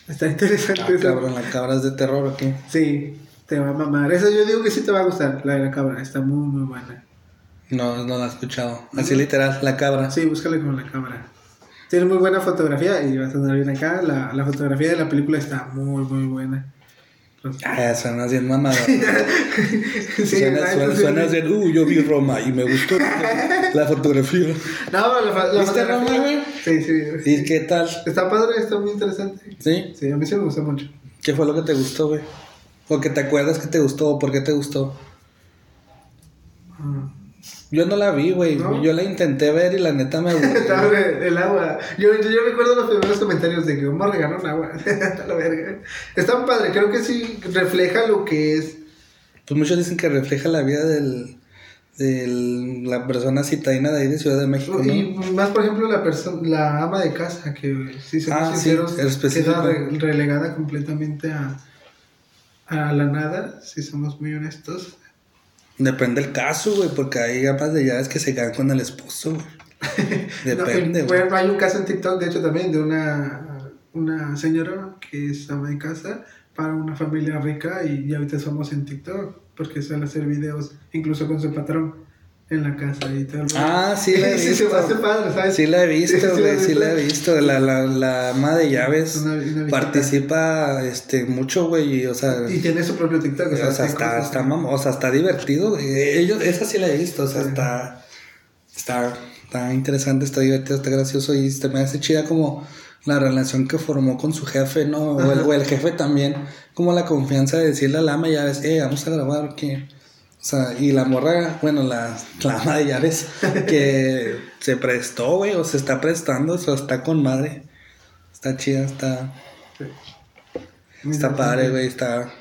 Está interesante Ah, cabrón, la cabra es de terror, ¿o qué? Sí, te va a mamar. Esa yo digo que sí te va a gustar, la de la cabra. Está muy, muy buena. No, no la he escuchado. Así literal, la cabra. Sí, búscala con la cámara. Tiene muy buena fotografía y vas a andar bien acá. La, la fotografía de la película está muy, muy buena. Ah, suena bien mamada. Sí, suena, ¿verdad? suena, Entonces, suena bien, uh, yo vi Roma y me gustó la fotografía. No, la, la ¿Viste fotografía- Roma, güey? Sí, sí. ¿Y qué tal? Está padre, está muy interesante. ¿Sí? Sí, a mí sí me gustó mucho. ¿Qué fue lo que te gustó, güey? ¿O que te acuerdas que te gustó o por qué te gustó? Ah. Yo no la vi, güey. ¿No? Yo la intenté ver y la neta me aburrió. El agua. Yo, yo, yo recuerdo los primeros comentarios de que vamos a regalar un agua. La verga. Está padre, creo que sí refleja lo que es. Pues muchos dicen que refleja la vida del, del la persona citadina de ahí de Ciudad de México, ¿no? Y más, por ejemplo, la persona, la ama de casa, que si somos Ah, sí, queda re- relegada completamente a, a la nada, si somos muy honestos. Depende del caso, güey, porque hay amas de llaves que se quedan con el esposo, güey. Depende, güey. hay un caso en TikTok, de hecho, también de una, una señora que es ama de casa para una familia rica y, y ahorita somos en TikTok porque suele hacer videos incluso con su patrón en la casa y rollo. Ah, sí la he Sí, visto. se me hace padre, ¿sabes? Sí la he visto, Sí, sí, güey, sí, sí la he sí. visto. La, la, la ama de llaves Una- una visita. participa este, mucho, güey, y, o sea... Y tiene su propio TikTok. O sea, está, está, o sea, está divertido. Ellos, esa sí la he visto. O sea, Sí. está, está, está interesante, está divertido, está gracioso y se me hace chida como la relación que formó con su jefe, ¿no? O el, o el jefe también, como la confianza de decirle a la ama de llaves, eh, vamos a grabar, que O sea, y la morra, bueno, la, la ama de llaves, que se prestó, güey, o se está prestando, o sea, está con madre. Está chida, está, está padre, güey, está,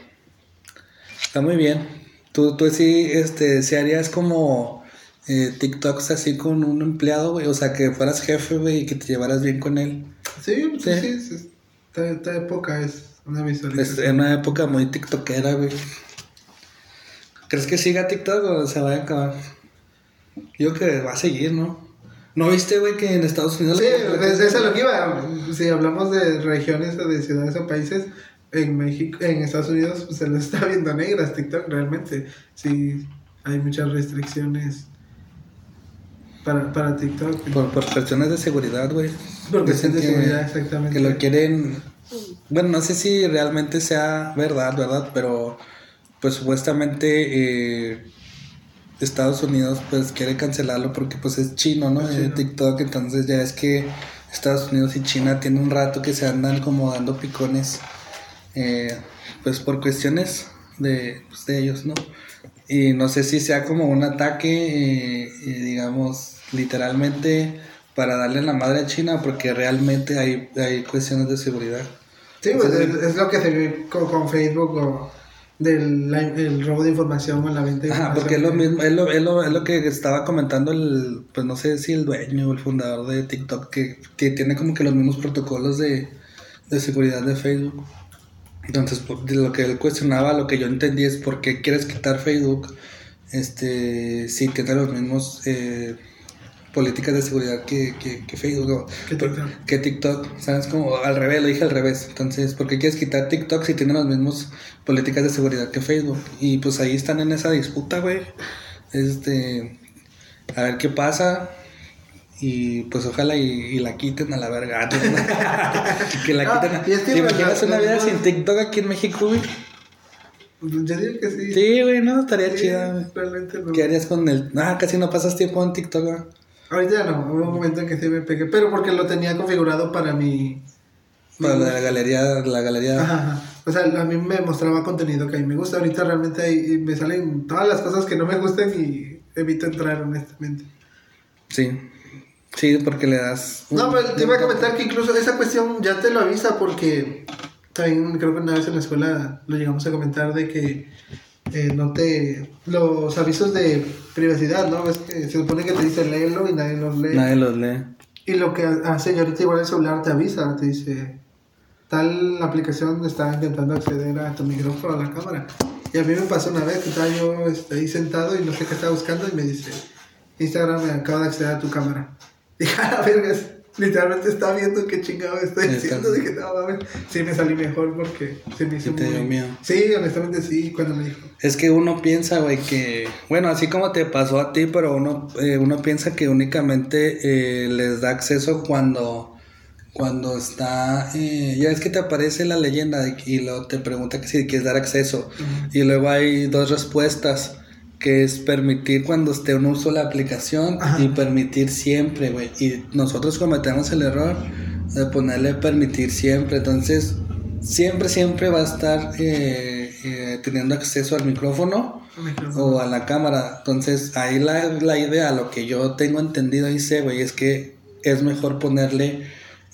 está muy bien. Tú, tú sí, este, si harías como eh, TikToks así con un empleado, güey, o sea, que fueras jefe, güey, y que te llevaras bien con él. Sí, sí, Sí. sí. sí. Esta, esta época es una Es visualización. en una época muy tiktokera, güey. ¿Crees que siga TikTok o se va a acabar? Yo creo que va a seguir, ¿no? ¿No viste, güey, que en Estados Unidos... Sí, desde eso es lo que iba. Si hablamos de regiones o de ciudades o países, en México, en Estados Unidos pues, se lo está viendo negras TikTok realmente. Sí, hay muchas restricciones para, para TikTok. Por, por cuestiones de seguridad, güey. Por cuestiones de seguridad, exactamente. Que lo quieren... Bueno, no sé si realmente sea verdad, ¿verdad? Pero, pues, supuestamente... eh, Estados Unidos pues quiere cancelarlo porque pues es chino, ¿no? Es Eh, chino. TikTok, entonces ya es que Estados Unidos y China tienen un rato que se andan como dando picones, eh, pues por cuestiones de, pues, de ellos, ¿no? Y no sé si sea como un ataque, eh, eh, digamos, literalmente para darle la madre a China porque realmente hay, hay cuestiones de seguridad. Sí, pues es, es lo que se ve con, con Facebook o del la- el robo de información o la venta de Ajá, porque es lo información. mismo, es lo, es lo, es lo que estaba comentando el, pues no sé si el dueño o el fundador de TikTok, que, que tiene como que los mismos protocolos de, de seguridad de Facebook. Entonces, de lo que él cuestionaba, lo que yo entendí es por qué quieres quitar Facebook, este, si tiene los mismos eh, políticas de seguridad que, que, que Facebook o- Que TikTok. que TikTok, ¿sabes? Como al revés, lo dije al revés. Entonces, ¿por qué quieres quitar TikTok si tiene las mismas políticas de seguridad que Facebook? Y pues ahí están en esa disputa, güey. Este, a ver qué pasa. Y pues ojalá y, y la quiten a la verga. que la quiten. ¿Te imaginas pues, una vida sin TikTok aquí en México, güey? Yo digo que sí. Sí, güey, no, estaría Sí, chida. Realmente no. ¿Qué harías con el.? Ah, casi no pasas tiempo en TikTok, güey. Ahorita ya no, hubo un momento en que sí me pegué, pero porque lo tenía configurado para mi... Para la galería, la galería. Ajá, ajá. O sea, a mí me mostraba contenido que a mí me gusta. Ahorita realmente ahí me salen todas las cosas que no me gustan y evito entrar, honestamente. Sí. Sí, porque le das. un- No, pero te iba a comentar que incluso esa cuestión ya te lo avisa porque también creo que una vez en la escuela lo llegamos a comentar de que eh, no te... Los avisos de privacidad, ¿no? Es que se supone que te dice léelo y nadie los lee. Nadie los lee. Y lo que hace ahorita igual el celular te avisa, te dice, tal aplicación está intentando acceder a tu micrófono, a la cámara. Y a mí me pasó una vez que estaba yo este, ahí sentado y no sé qué estaba buscando y me dice, Instagram me acaba de acceder a tu cámara. Dije, a la verga, literalmente está viendo qué chingado estoy Está- diciendo. Dije, no, mames. Sí, me salí mejor porque se me hizo te muy... dio miedo. Sí, honestamente sí, cuando me dijo. Es que uno piensa, güey, que, bueno, así como te pasó a ti, pero uno, eh, uno piensa que únicamente eh, les da acceso cuando, cuando está, eh, ya es que te aparece la leyenda de- y luego te pregunta que si quieres dar acceso. Y luego hay dos respuestas, que es permitir cuando esté en uso la aplicación Ajá. y permitir siempre, güey. Y nosotros cometemos el error de ponerle permitir siempre, entonces siempre, siempre va a estar eh, eh, teniendo acceso al micrófono o a la cámara. Entonces, ahí la, la idea, lo que yo tengo entendido y sé, güey, es que es mejor ponerle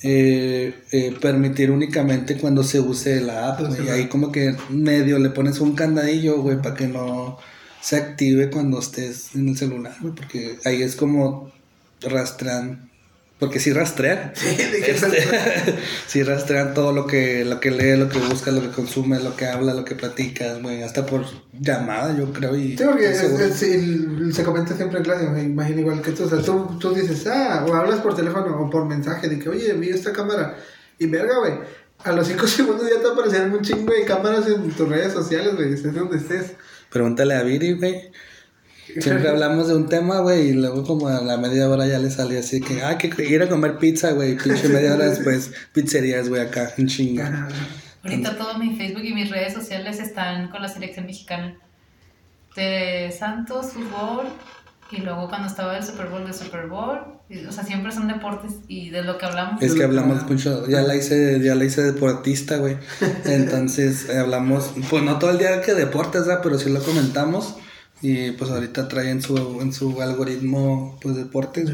eh, eh, permitir únicamente cuando se use la app, güey. Y ahí como que medio le pones un candadillo, güey, para que no se active cuando estés en el celular, porque ahí es como rastrean. Porque sí rastrean. Sí, Este, sí rastrean todo lo que, lo que lee, lo que busca, lo que consume, lo que habla, lo que platicas, güey, hasta por llamada, yo creo. Y Sí, porque es- seguro. es- sí, el- se comenta siempre en clase, me imagino igual que tú. O sea, tú, tú dices, ah, o hablas por teléfono o por mensaje de que, oye, vi esta cámara. Y verga, güey. A los 5 segundos ya te aparecerán un chingo de cámaras en tus redes sociales, güey, estés donde estés. Pregúntale a Viri, güey. Siempre hablamos de un tema, güey, y luego como a la media hora ya le salió así que, ah, que ir a comer pizza, güey, pinche media hora después, pizzerías, güey, acá, en chinga. Ahorita todo mi Facebook y mis redes sociales están con la selección mexicana. De Santos, fútbol, y luego cuando estaba el Super Bowl, de Super Bowl. y, o sea, siempre son deportes y de lo que hablamos. Es que hablamos mucho, ya la hice, ya la hice deportista, güey. Entonces eh, hablamos, pues no todo el día que deportes, ¿verdad? Pero sí lo comentamos. Y pues ahorita trae en su, en su algoritmo, pues deportes.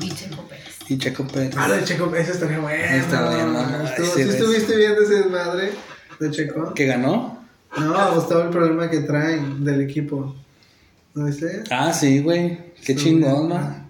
Y Checo Pérez. Y Checo Pérez. Ah, de Checo, ese estaría bueno. Está bien, mamá. Estuvo- Sí, ¿Sí ves. estuviste viendo ese desmadre de Checo? ¿Que ganó? No, pues todo el problema que traen del equipo. ¿No viste? Ah, sí, güey. Qué chingón. ¿no?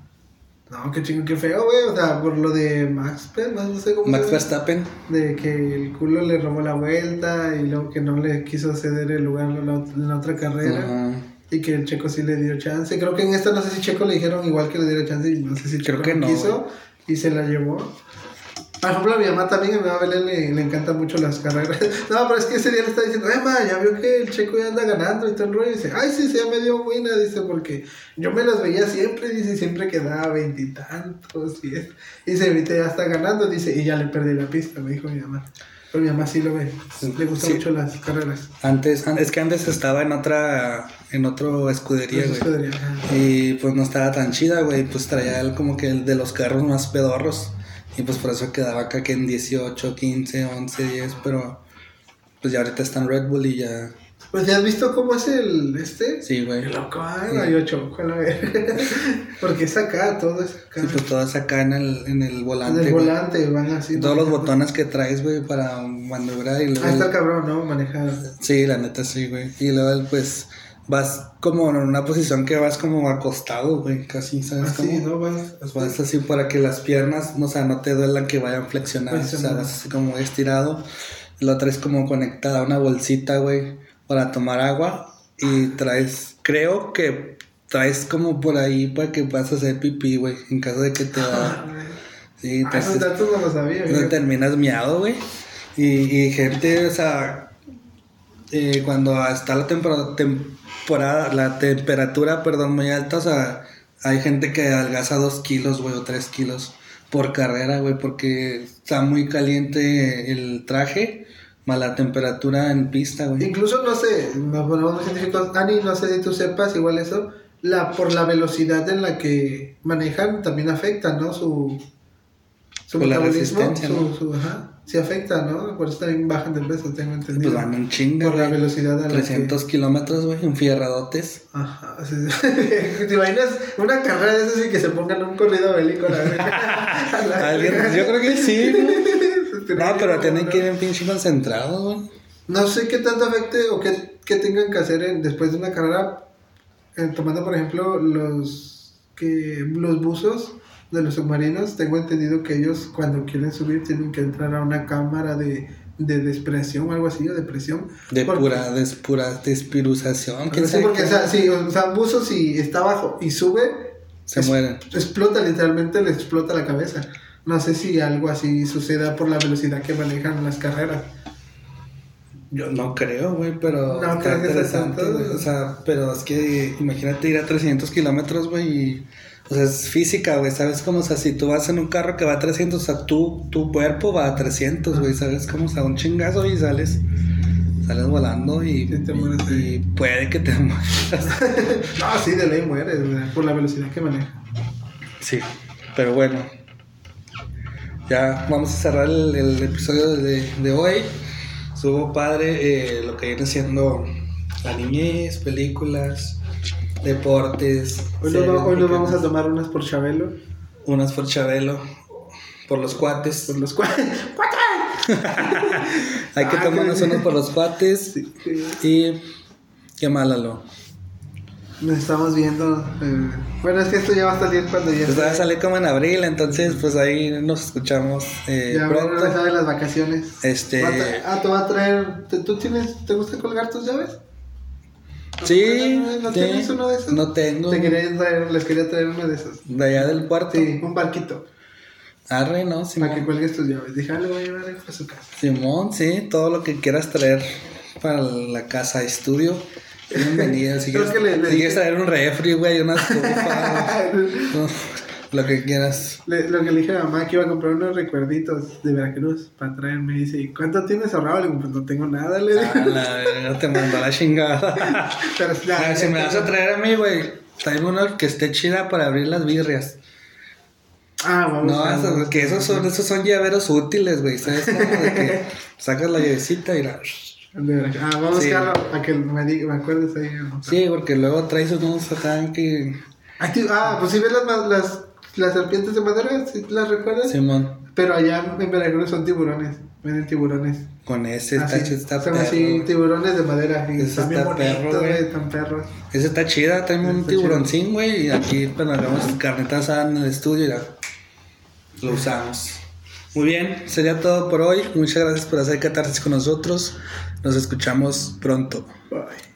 No, qué chingo, qué feo, güey. O sea, por lo de Max, Pe- Max, no sé cómo Max. Verstappen. De que el culo le robó la vuelta y luego que no le quiso ceder el lugar en la, otra carrera. Y que el Checo sí le dio chance. Creo que en esta no sé si Checo le dijeron igual que le diera chance y no sé si Creo Checo que no, quiso y se la llevó. Por ejemplo, a mi mamá también, a mi mamá Belén le, le encantan mucho las carreras. No, pero es que ese día le está diciendo, eh, ma, ya vio que el Checo ya anda ganando y todo el rollo. Y dice, ay, sí, sí, ya me dio buena, dice, porque yo me las veía siempre, dice, siempre quedaba veintitantos y es. Dice, ahorita ya está ganando, dice, y ya le perdí la pista, me dijo mi mamá. Pero mi mamá sí lo ve, le gustan Sí. mucho las carreras. Antes, an- es que antes estaba en otra, en otro escudería, güey. escuderías, ajá. Y pues no estaba tan chida, güey. Pues traía el, como que el de los carros más pedorros. Y pues por eso quedaba acá que en 18, 15, 11, 10. Pero pues ya ahorita está en Red Bull y ya, Pues ya has visto cómo es el este. Sí, güey. Qué loco, ay, Sí. no, yo choco a la. Porque es acá, todo es acá. Sí, pues todas acá en el, en el en volante. el güey. volante van así. Todos los botones que traes, güey, para maniobrar y luego. Ah, está cabrón, ¿no? Manejar. Sí, la neta sí, güey. Y luego, pues, vas como en una posición que vas como acostado, güey, casi, ¿sabes Así, cómo? ¿no? Vas. Vas así para que las piernas, o sea, no te duelan que vayan flexionadas, o sea, vas así como estirado. Y lo traes como conectada a una bolsita, güey, para tomar agua. Y traes, creo que traes como por ahí para que puedas hacer pipí, güey, en caso de que te da. Sí, Ah, entonces datos no los sabía, güey. terminas miado, güey. Y, y gente, o sea, eh, cuando está la tempora- temporada, la temperatura, perdón, muy alta, o sea, hay gente que adelgaza dos kilos, güey, o tres kilos por carrera, güey, porque está muy caliente el traje, más la temperatura en pista, güey. Incluso no sé, nos muy científicos. Ani, no sé si tú sepas, igual eso. La, por la velocidad en la que manejan también afecta, ¿no? Su, su Por la metabolismo. resistencia, su, ¿no? su- ajá, sí afecta, ¿no? Por eso también bajan de peso, tengo entendido. Pues van en chinga, Por la velocidad a la 300 kilómetros, güey, enfierradotes. Ajá, sí, sí. ¿Te imaginas una carrera de esas y que se pongan un corrido bélico la la Alguien- yo creo que sí, No, pero tienen no. que ir en pinche concentrados, güey. No sé qué tanto afecte o qué, qué tengan que hacer en- después de una carrera, eh, tomando por ejemplo los que los buzos de los submarinos, tengo entendido que ellos cuando quieren subir tienen que entrar a una cámara de, de despresión o algo así, o de presión. De Porque- pura, de pura despiruzación. ¿quién Sí, porque o sea, sí, o sea, un buzo si está abajo y sube, Se es- mueren. explota literalmente, le explota la cabeza. No sé si algo así suceda por la velocidad que manejan las carreras. Yo no creo, güey, pero No está creo que sea interesante, tanto. O sea, pero es que imagínate ir a 300 kilómetros, güey, y... O sea, es física, güey, ¿sabes cómo? O sea, si tú vas en un carro que va a 300, o sea, tu, tu cuerpo va a 300, güey, ¿sabes cómo? O sea, un chingazo y sales... Sales volando y, Sí, te mueres y, puede que te mueras. No, sí, de ley mueres, güey, por la velocidad que maneja. Sí, pero bueno. Ya vamos a cerrar el, el episodio de, de hoy. Estuvo padre eh, lo que viene siendo la niñez, películas, deportes. Hoy, hoy nos vamos a tomar unas por Chabelo. Unas por Chabelo, por los cuates. Por los cuales. Hay que Ah, tomarnos unos por los cuates. Y qué malalo. Nos estamos viendo. eh, Bueno, es que esto ya va a salir cuando ya. Pues va a salir como en abril, entonces pues ahí nos escuchamos eh, ya pronto. regresar de las vacaciones. Este- Ah, te va a traer. ¿te- ¿Tú tienes. ¿Te gusta colgar tus llaves? Sí, ¿No sí. tienes uno de esos? No tengo. Te quería traer, les quería traer uno de esos. De allá del cuarto. Sí, un barquito. Arre, ¿no? Para que Simón. cuelgues tus llaves. Dije, ah, le voy a llevar a su casa. Simón, sí, todo lo que quieras traer para la casa estudio. Bienvenido. Si quieres, que le- le si quieres traer un refri, güey, una estufa, lo que quieras. Le- lo que le dije a mamá que iba a comprar unos recuerditos de Veracruz para traerme. Y dice, ¿y cuánto tienes ahorrado? Le digo, pues no tengo nada. Le dije. Ah, la verga, te mandó la chingada. Pero ya, Ah, si me vas a traer a mí, güey, tráeme uno que esté chida para abrir las birrias. Ah, vamos No, a que esos son, esos son llaveros útiles, güey. ¿Sabes cómo? De que sacas la llavecita y la... Ah, vamos Sí. a buscarlo para que me, diga, me acuerdes ahí. ¿no? Sí, porque luego traes unos acá que... Ah, pues si ves las, las, las serpientes de madera, ¿sí las recuerdas? Simón, Pero allá en Veracruz son tiburones. Venden tiburones. con ese está, Así, está son perro. así, tiburones de madera. Y Ese están bien está bonitos, están perros. Ese está chida, tráeme un tiburoncín, güey. Y aquí, pues, nos hagamos carnita asada en el estudio y ya lo usamos. Muy bien, sería todo por hoy. Muchas gracias por hacer catarsis con nosotros. Nos escuchamos pronto. Bye.